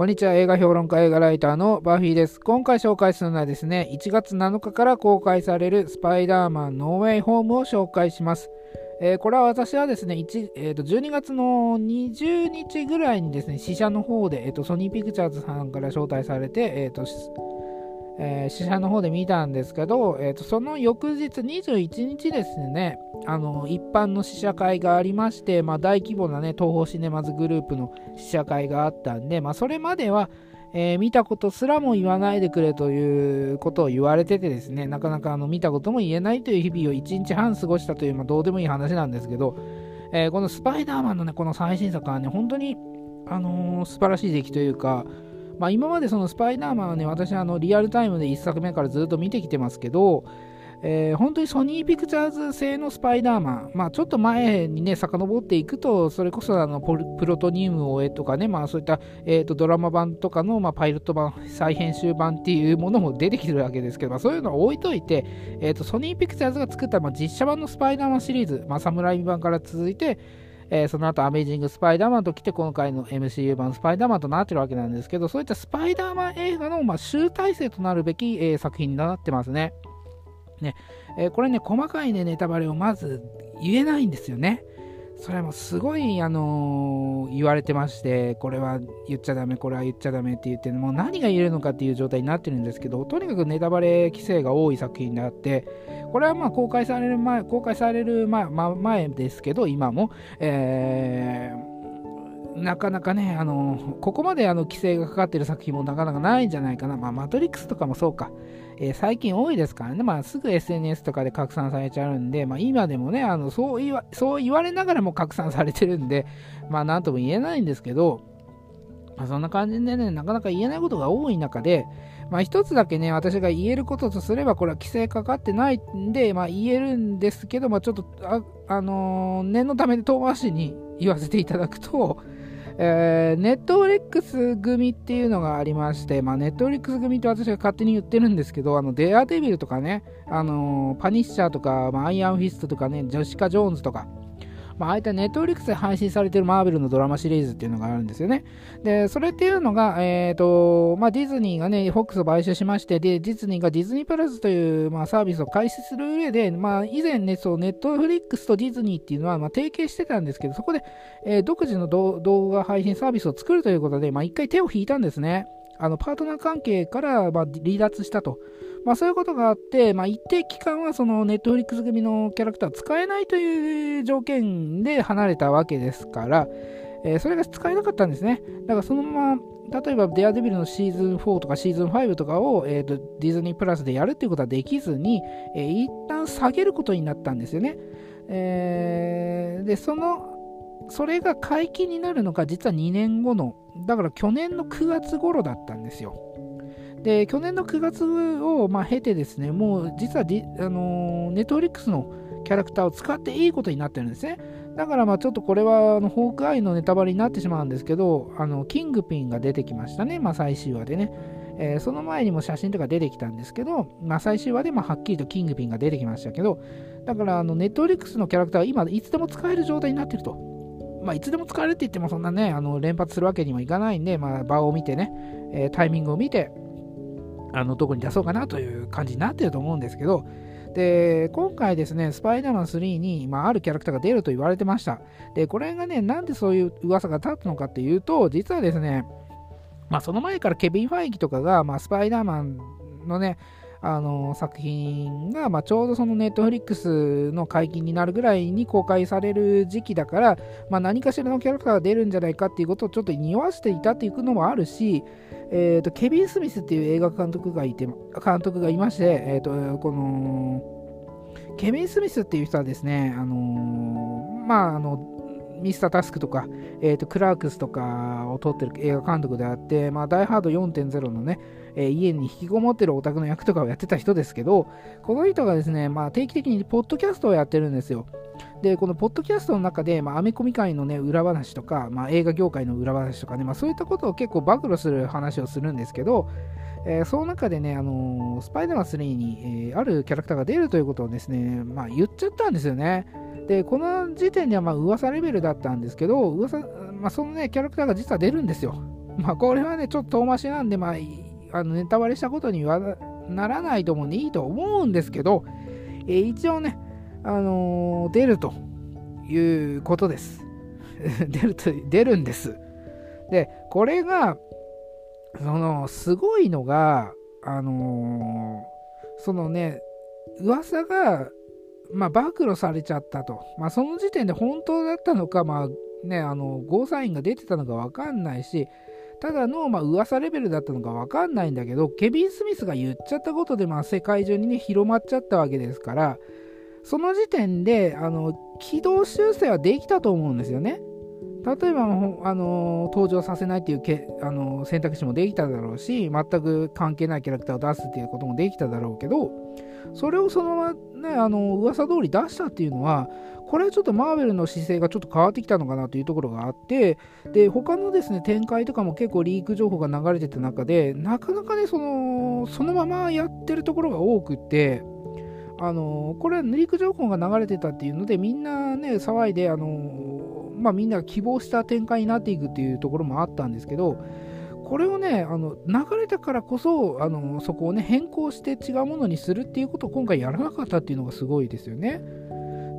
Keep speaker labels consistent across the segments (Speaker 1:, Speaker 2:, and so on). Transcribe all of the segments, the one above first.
Speaker 1: こんにちは。映画評論家、映画ライターのバーフィーです。今回紹介するのはですね、1月7日から公開されるスパイダーマンノーウェイホームを紹介します。えー、これは私はですね、1えー、と12月の20日ぐらいにですね、試写の方で、えー、とソニーピクチャーズさんから招待されて、えーとえー、試写の方で見たんですけど、えー、とその翌日21日ですね、あの一般の試写会がありまして、まあ、大規模な、ね、東宝シネマズグループの試写会があったんで、まあ、それまでは、えー、見たことすらも言わないでくれということを言われててですね、なかなかあの見たことも言えないという日々を1日半過ごしたという、まあ、どうでもいい話なんですけど、えー、このスパイダーマンのね、この最新作はね、本当に、あのー、素晴らしい出来というか、まあ、今までそのスパイダーマンはね、私はあのリアルタイムで1作目からずっと見てきてますけど、えー、本当にソニーピクチャーズ製のスパイダーマン、まあ、ちょっと前にね、遡っていくと、それこそあのプロトニウムを終えとかね、まあ、そういった、えーと、ドラマ版とかの、まあ、パイロット版、再編集版っていうものも出てきてるわけですけど、まあ、そういうのを置いといて、えーと、ソニーピクチャーズが作った、まあ、実写版のスパイダーマンシリーズ、まあ、サムライ版から続いて、えー、その後アメイジング・スパイダーマンと来て今回の MCU 版スパイダーマンとなってるわけなんですけどそういったスパイダーマン映画の、まあ、集大成となるべき、えー、作品になってますね。ねえー、これね、細かいね、ネタバレをまず言えないんですよね。それもすごい、あのー、言われてまして、これは言っちゃダメ、これは言っちゃダメって言って、もう何が言えるのかっていう状態になってるんですけど、とにかくネタバレ規制が多い作品であって、これはまあ公開される前、公開される前,、ま、前ですけど、今も、えーなかなかね、あのここまであの規制がかかってる作品もなかなかないんじゃないかな。まあ、マトリックスとかもそうか。えー、最近多いですからね、まあ、すぐ SNS とかで拡散されちゃうんで、まあ、今でもねあのそう言わ、そう言われながらも拡散されてるんで、まあ、なんとも言えないんですけど、まあ、そんな感じでね、なかなか言えないことが多い中で、まあ、一つだけね、私が言えることとすれば、これは規制かかってないんで、まあ、言えるんですけど、まあ、ちょっと、あ、あの、念のためで遠回しに言わせていただくと、えー、ネットフリックス組っていうのがありまして、まあ、ネットフリックス組って私が勝手に言ってるんですけど、あのデアデビルとかね、あのー、パニッシャーとか、まあ、アイアンフィストとかね、ジェシカ・ジョーンズとか、まあ、あいったネットフリックスで配信されているマーベルのドラマシリーズっていうのがあるんですよね。で、それっていうのが、えっ、ー、と、まあ、ディズニーがね、フォックスを買収しまして、で、ディズニーがディズニープラスという、まあ、サービスを開始する上で、まあ、以前ね、そう、ネットフリックスとディズニーっていうのは、まあ、提携してたんですけど、そこで、えー、独自の動画配信サービスを作るということで、まあ、一回手を引いたんですね。あの、パートナー関係から、まあ、離脱したと。まあ、そういうことがあって、まあ、一定期間はそのネットフリックス組のキャラクター使えないという条件で離れたわけですから、えー、それが使えなかったんですね。だからそのまま、例えばデアデビルのシーズン4とかシーズン5とかを、えーと、ディズニープラスでやるっていうことはできずに、えー、一旦下げることになったんですよね。えー、で、その、それが解禁になるのが実は2年後の、だから去年の9月頃だったんですよ。で、去年の9月を、まあ、経てですね、もう実はディ、あの、ネットフリックスのキャラクターを使っていいことになってるんですね。だからまあちょっとこれはあのホークアイのネタバレになってしまうんですけど、あのキングピンが出てきましたね、まあ、最終話でね。えー、その前にも写真とか出てきたんですけど、まあ、最終話でまはっきりとキングピンが出てきましたけど、だからあのネットフリックスのキャラクターは今いつでも使える状態になってると。まあ、いつでも使えるって言ってもそんなね、あの連発するわけにもいかないんで、まあ、場を見てね、えー、タイミングを見て、あの、どこに出そうかなという感じになってると思うんですけど、で、今回ですね、スパイダーマン3に、まあ、あるキャラクターが出ると言われてました。で、これがね、なんでそういう噂が立つのかっていうと、実はですね、まあ、その前からケビン・ファイキとかが、まあ、スパイダーマンのね、あの作品が、まあ、ちょうどそのネットフリックスの解禁になるぐらいに公開される時期だから、まあ、何かしらのキャラクターが出るんじゃないかっていうことをちょっと匂わせていたっていうのもあるし、えーと、ケビン・スミスっていう映画監督がいて監督がいまして、えーと、このケビン・スミスっていう人はですね、あのー、まああのミスタータスクとか、えーと、クラークスとかを撮ってる映画監督であって、まあ、ダイハード4.0のね、えー、家に引きこもってるオタクの役とかをやってた人ですけど、この人がですね、まあ、定期的にポッドキャストをやってるんですよ。で、このポッドキャストの中で、まあ、アメコミ界のね、裏話とか、まあ、映画業界の裏話とかね、まあ、そういったことを結構暴露する話をするんですけど、えー、その中でね、あのー、スパイダーマン3に、えー、あるキャラクターが出るということをですね、まあ、言っちゃったんですよね。で、この時点ではまあ噂レベルだったんですけど、噂、まあ、そのね、キャラクターが実は出るんですよ。まあ、これはね、ちょっと遠回しなんで、まあ、あのネタバレしたことにはならないと思うんでいいと思うんですけど、えー、一応ね、あのー、出るということです。出ると、出るんです。で、これが、その、すごいのが、あのー、そのね、噂が、まあ、暴露されちゃったと。まあ、その時点で本当だったのか、まあ、ね、あの、ゴーサインが出てたのかわかんないし、ただの、まあ、噂レベルだったのかわかんないんだけど、ケビン・スミスが言っちゃったことで、まあ、世界中にね、広まっちゃったわけですから、その時点で、あの、軌道修正はできたと思うんですよね。例えば、あの登場させないっていうけあの選択肢もできただろうし、全く関係ないキャラクターを出すっていうこともできただろうけど、それをそのままね、あの噂通り出したっていうのは、これはちょっとマーベルの姿勢がちょっと変わってきたのかなというところがあって、で、他のですね、展開とかも結構リーク情報が流れてた中で、なかなかね、その、そのままやってるところが多くって、あのこれはリーク情報が流れてたっていうので、みんなね、騒いで、あのまあ、みんなが希望した展開になっていくっていうところもあったんですけど、これをね、あの流れたからこそあの、そこをね、変更して違うものにするっていうことを今回やらなかったっていうのがすごいですよね。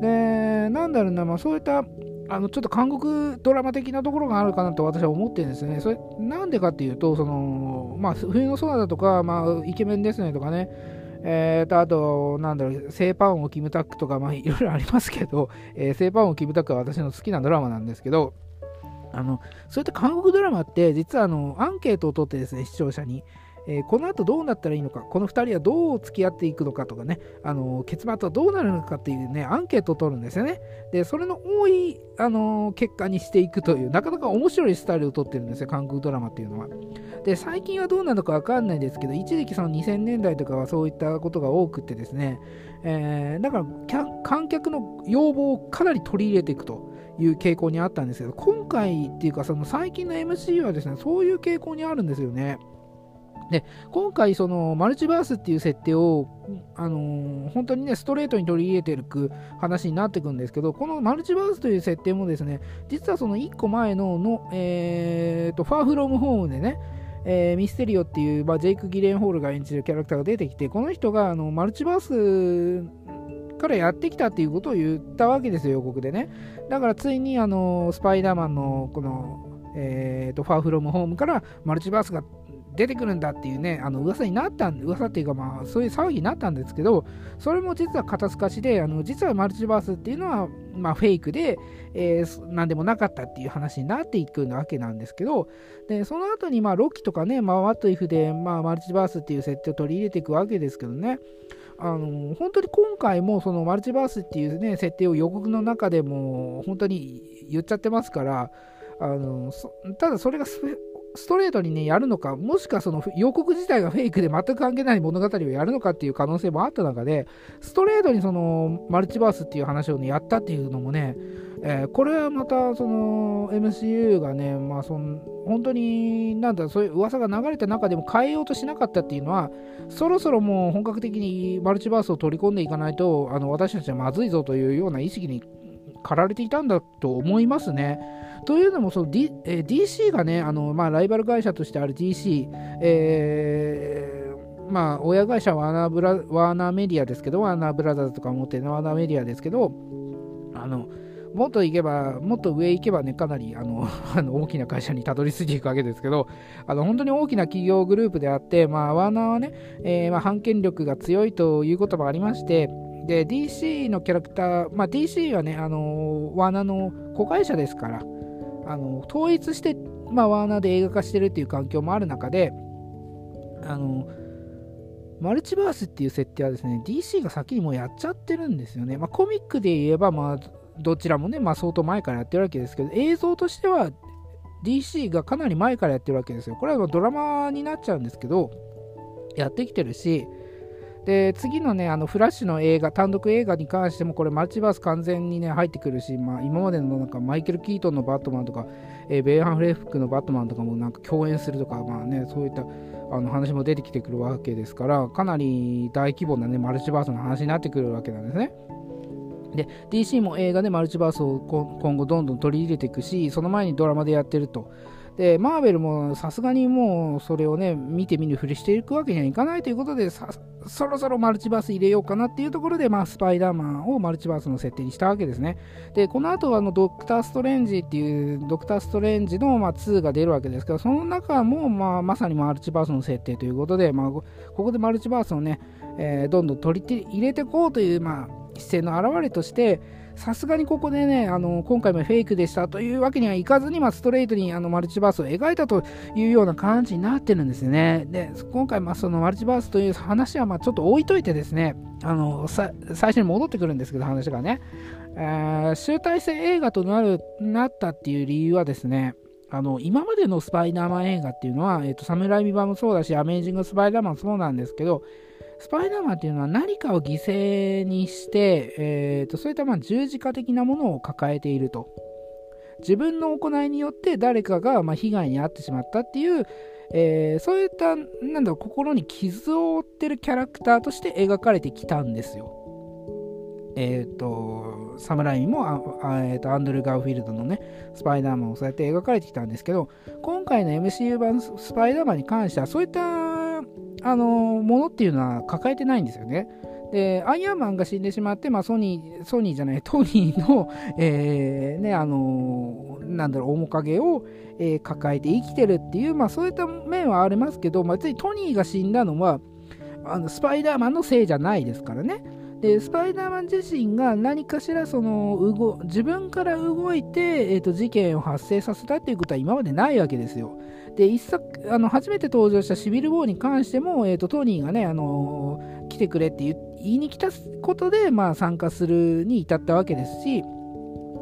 Speaker 1: で、なんだろうな、まあ、そういったあのちょっと韓国ドラマ的なところがあるかなと私は思ってるんですね。それなんでかっていうと、そのまあ、冬の空だとか、まあ、イケメンですねとかね、えーと、あと、なんだろう、セーパンをキムタックとか、まあ、いろいろありますけど、えー、セーパンをキムタックは私の好きなドラマなんですけど、あのそういった韓国ドラマって実はあのアンケートを取ってですね視聴者に、えー、この後どうなったらいいのかこの2人はどう付き合っていくのかとかねあの結末はどうなるのかっていうねアンケートを取るんですよね。でそれの多い、あの結果にしていくというなかなか面白いスタイルを取ってるんですよ韓国ドラマっていうのは。で最近はどうなのか分かんないですけど一時期その2000年代とかはそういったことが多くてですね、えー、だから観客の要望をかなり取り入れていくと。いう傾向にあったんですけど、今回っていうか、その最近の MC はですね、そういう傾向にあるんですよね。で今回、そのマルチバースっていう設定を、あのー、本当にね、ストレートに取り入れてる話になってくんですけど、このマルチバースという設定もですね、実はその1個前のの、えーと、ファーフロムホームでね、えー、ミステリオっていう、まあ、ジェイク・ギレンホールが演じるキャラクターが出てきて、この人があのマルチバースからやってきたっていうことを言ったわけですよ、予告でね。だからついにあのスパイダーマンのこの、えーと、ファーフロムホームからマルチバースが出てくるんだっていうね、あの噂になったん噂っていうか、まあ、そういう騒ぎになったんですけど、それも実は肩透かしで、あの実はマルチバースっていうのは、まあ、フェイクで、えー、何でもなかったっていう話になっていくわけなんですけど、でその後に、まあ、ロッキとかね、まあ、ワットイフで、まあ、マルチバースっていう設定を取り入れていくわけですけどね、あの本当に今回もそのマルチバースっていうね設定を予告の中でも本当に言っちゃってますからあのただそれがストレートにねやるのかもしくはその予告自体がフェイクで全く関係ない物語をやるのかっていう可能性もあった中でストレートにそのマルチバースっていう話をねやったっていうのもねえー、これはまたその MCU がね、まあ、その本当になんだそういう噂が流れた中でも変えようとしなかったっていうのはそろそろもう本格的にマルチバースを取り込んでいかないとあの私たちはまずいぞというような意識に駆られていたんだと思いますね。というのもその、D えー、DC がねあの、まあ、ライバル会社としてある DC、えーまあ、親会社はワーナーブラワーナーメディアですけど、ワーナーブラザーズとか持ってるワーナーメディアですけど、あのもっと行けば、もっと上行けばね、かなりあの あの大きな会社にたどり着いていくわけですけど、あの本当に大きな企業グループであって、まあ、ワーナーはね、えー、まあ、反権力が強いということもありまして、で、DC のキャラクター、まあ、DC はね、あのワーナーの子会社ですから、あの統一して、まあ、ワーナーで映画化してるっていう環境もある中で、あのマルチバースっていう設定はですね、DC が先にもうやっちゃってるんですよね。まあ、コミックで言えば、まあ、どちらもね、まあ、相当前からやってるわけですけど、映像としては DC がかなり前からやってるわけですよ。これはドラマになっちゃうんですけど、やってきてるし、で次のね、あのフラッシュの映画、単独映画に関しても、これ、マルチバース完全にね、入ってくるし、まあ、今までのなんかマイケル・キートンのバットマンとか、えー、ベイハン・フレフックのバットマンとかもなんか共演するとか、まあね、そういったあの話も出てきてくるわけですから、かなり大規模なね、マルチバースの話になってくるわけなんですね。で DC も映画でマルチバースを今後どんどん取り入れていくしその前にドラマでやってるとで、マーベルもさすがにもうそれをね、見て見ぬふりしていくわけにはいかないということで、そろそろマルチバース入れようかなっていうところで、まあ、スパイダーマンをマルチバースの設定にしたわけですね。で、この後はあのドクター・ストレンジっていう、ドクター・ストレンジの、まあ、2が出るわけですけど、その中も、まあ、まさにマルチバースの設定ということで、まあ、ここでマルチバースをね、えー、どんどん取り入れていこうという、まあ、姿勢の表れとして、さすがにここでね、あの今回もフェイクでしたというわけにはいかずに、まあ、ストレートにあのマルチバースを描いたというような感じになってるんですよね。で、今回、まあ、そのマルチバースという話はまあちょっと置いといてですね、あの最初に戻ってくるんですけど、話がね、えー、集大成映画となるなったっていう理由はですね、あの今までのスパイダーマン映画っていうのは、えーと、サムライミ版もそうだし、アメージング・スパイダーマンもそうなんですけど、スパイダーマンっていうのは何かを犠牲にして、えーと、そういったまあ十字架的なものを抱えていると。自分の行いによって誰かがま被害に遭ってしまったっていう、えー、そういったなんだろう心に傷を負ってるキャラクターとして描かれてきたんですよ。えっ、ー、と、サムラインもあ、えーと、アンドル・ガーフィールドのね、スパイダーマンをそうやって描かれてきたんですけど、今回の MCU 版スパイダーマンに関しては、そういったあのものっていうのは抱えてないんですよね。で、アイアンマンが死んでしまって、まあ、ソニー、ソニーじゃない、トニーの、えー、ね、あのー、なんだろう、面影を、えー、抱えて生きてるっていう、まあ、そういった面はありますけど、まあ、別にトニーが死んだのは、あのスパイダーマンのせいじゃないですからね。でスパイダーマン自身が何かしらその動自分から動いて、えーと、事件を発生させたっていうことは今までないわけですよ。で一作あの初めて登場したシビル・ウォーに関しても、えーと、トニーがね、あのー、来てくれって言いに来たことで、まあ、参加するに至ったわけですし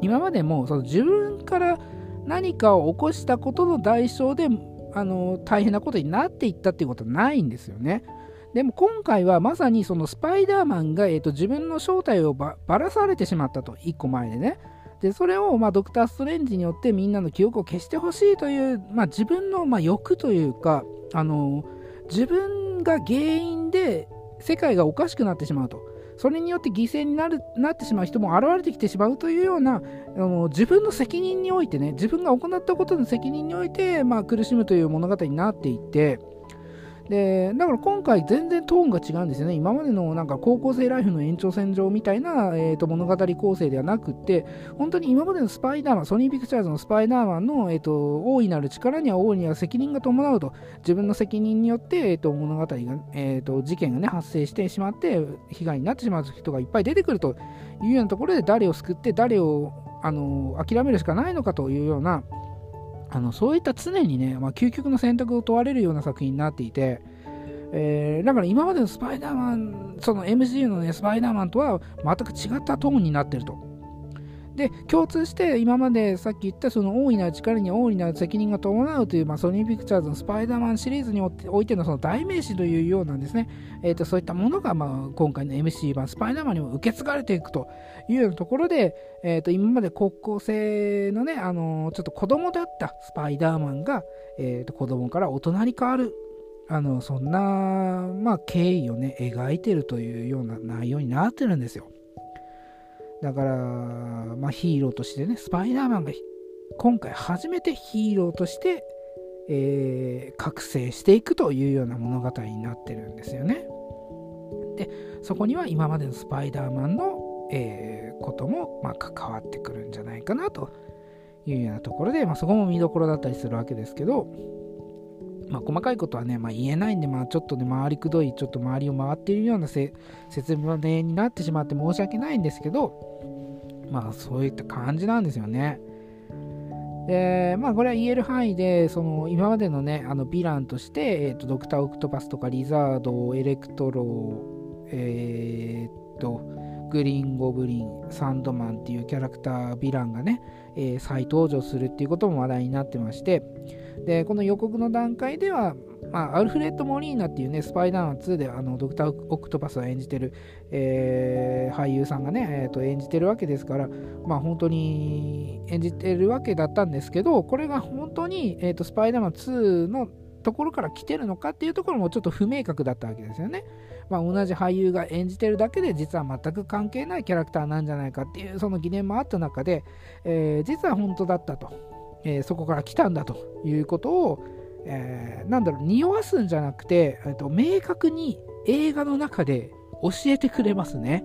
Speaker 1: 今までもその自分から何かを起こしたことの代償で、あのー、大変なことになっていったっていうことはないんですよね。でも今回はまさにそのスパイダーマンが、えーと、自分の正体をばらされてしまったと、1個前でね。で、それを、まあ、ドクター・ストレンジによってみんなの記憶を消してほしいという、まあ、自分の、まあ、欲というか、あの自分が原因で世界がおかしくなってしまうと。それによって犠牲になるなってしまう人も現れてきてしまうというようなあの自分の責任においてね自分が行ったことの責任において、まあ、苦しむという物語になっていてで、だから今回全然トーンが違うんですよね。今までのなんか高校生ライフの延長線上みたいな、えー、と物語構成ではなくって、本当に今までのスパイダーマン、ソニーピクチャーズのスパイダーマンの、えー、と大いなる力には大いには責任が伴うと、自分の責任によって、えー、と物語が、えー、と事件がね、発生してしまって、被害になってしまう人がいっぱい出てくるというようなところで、誰を救って誰をあの諦めるしかないのかというような、あのそういった常にね、まあ、究極の選択を問われるような作品になっていて、えー、だから今までのスパイダーマン、その MCU のね、スパイダーマンとは全く違ったトーンになってると。で、共通して今までさっき言ったその大いなる力に大いなる責任が伴うという、まあ、ソニーピクチャーズのスパイダーマンシリーズにおいてのその代名詞というようなんですね、えーと、そういったものが、まあ、今回の MC 版スパイダーマンにも受け継がれていくというようなところで、えーと、今まで高校生のね、あの、ちょっと子供だったスパイダーマンが、えーと子供から大人に変わるあのそんな、まあ、経緯をね描いてるというような内容になってるんですよ。だから、まあ、ヒーローとしてねスパイダーマンが今回初めてヒーローとして、えー、覚醒していくというような物語になってるんですよね。でそこには今までのスパイダーマンの、えー、ことも、まあ、関わってくるんじゃないかなというようなところで、まあ、そこも見どころだったりするわけですけどまあ、細かいことはね、まあ、言えないんで、まあ、ちょっとね、回りくどい、ちょっと周りを回っているような説明になってしまって申し訳ないんですけど、まあ、そういった感じなんですよね。で、まあ、これは言える範囲で、その、今までのね、あの、ヴィランとして、え、ー、と、ドクター・オクトパスとか、リザード、エレクトロ、えっ、と、グリーン・ゴブリン、サンドマンっていうキャラクター、ヴィランがね、えー、再登場するっていうことも話題になってまして、で、この予告の段階では、まあ、アルフレッド・モリーナっていうね、スパイダーマン2であのドクター・オクトパスを演じてる、えー、俳優さんがね、えーと、演じてるわけですから、まあ、本当に演じてるわけだったんですけど、これが本当に、えーと、スパイダーマン2のところから来てるのかっていうところもちょっと不明確だったわけですよね。まあ、同じ俳優が演じてるだけで実は全く関係ないキャラクターなんじゃないかっていうその疑念もあった中で、えー、実は本当だったとえー、そこから来たんだということを、えー、なんだろう、匂わすんじゃなくて、えーと、明確に映画の中で教えてくれますね。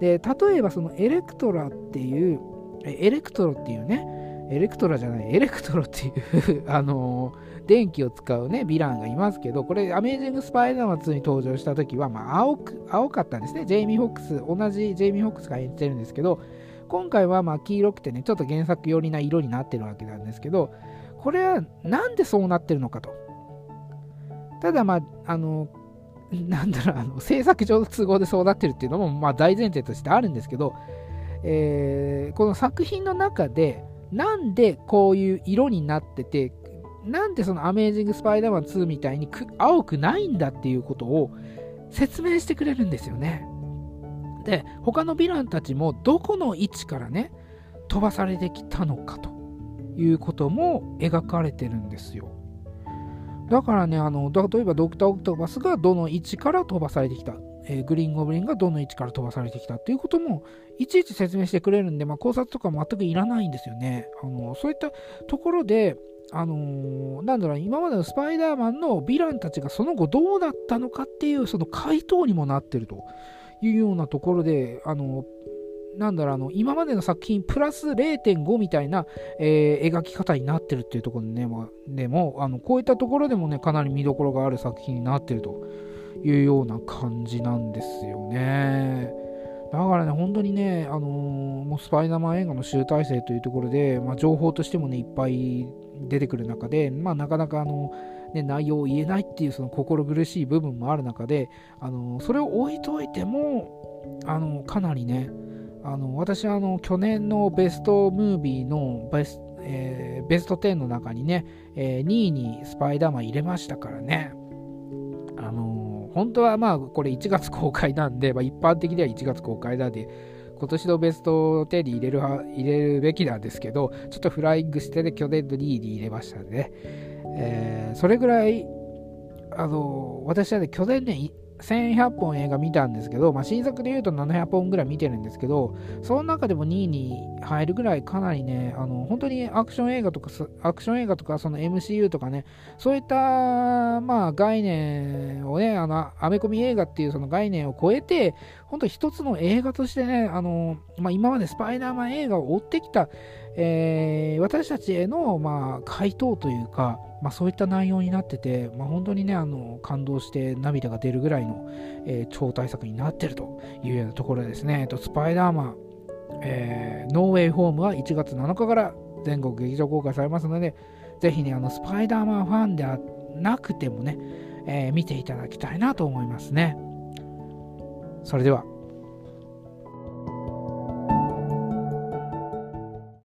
Speaker 1: で、例えばそのエレクトラっていう、エレクトロっていうね、エレクトラじゃない、エレクトロっていう あのー、電気を使うね、ヴィランがいますけど、これ、アメージング・スパイダーマン2に登場した時は、まあ、青く、青かったんですね。ジェイミー・フォックス、同じジェイミー・フォックスが演じてるんですけど、今回はまあ黄色くてね、ちょっと原作寄りな色になってるわけなんですけど、これはなんでそうなってるのかと。ただまあ、あの、なんだろう、あの制作上の都合でそうなってるっていうのもまあ大前提としてあるんですけど、えー、この作品の中で、なんでこういう色になってて、なんでそのアメージング・スパイダーマン2みたいに青くないんだっていうことを説明してくれるんですよね。で他のヴィランたちもどこの位置からね飛ばされてきたのかということも描かれてるんですよ。だからねあの例えばドクター・オクトバスがどの位置から飛ばされてきた、えー、グリーン・ゴブリンがどの位置から飛ばされてきたっていうこともいちいち説明してくれるんで、まあ、考察とか全くいらないんですよね。あのそういったところであのー、なんだろう、今までのスパイダーマンのヴィランたちがその後どうだったのかっていう、その回答にもなってると。いうようなところで、あの、なんだろう、あの、今までの作品プラス0.5みたいな、えー、描き方になってるっていうところでね、まあ、でも、あの、こういったところでもね、かなり見どころがある作品になってるというような感じなんですよね。だからね、本当にね、あのー、もうスパイダーマン映画の集大成というところで、まあ、情報としてもね、いっぱい出てくる中で、まあ、なかなかあの、ね、内容を言えないっていうその心苦しい部分もある中で、あのそれを置いといてもあのかなりねあの私はあの去年のベストムービーのベス,、えー、ベスト10の中にね、えー、2位にスパイダーマン入れましたからねあの本当はまあこれ1月公開なんで、まあ、一般的では1月公開だで今年のベスト10に入れる入れるべきなんですけど、ちょっとフライングしてね、去年の2位に入れましたね。えー、それぐらい、あの、私はね、去年ね、1100本映画見たんですけど、まあ、新作で言うと700本ぐらい見てるんですけど、その中でも2位に入るぐらいかなりね、あの本当にアクション映画とか、アクション映画とか、その MCU とかね、そういった、まあ、概念をね、あの、アメコミ映画っていうその概念を超えて、本当一つの映画としてね、あの、まあ、今までスパイダーマン映画を追ってきた、えー、私たちへの、まあ、回答というか、まあ、そういった内容になってて、まあ、本当にね、あの感動して涙が出るぐらいの、えー、超大作になってるというようなところですね。えっと、スパイダーマン、えー、ノーウェイホームは1月7日から全国劇場公開されますので、ぜひね、あのスパイダーマンファンではなくてもね、えー、見ていただきたいなと思いますね。それでは。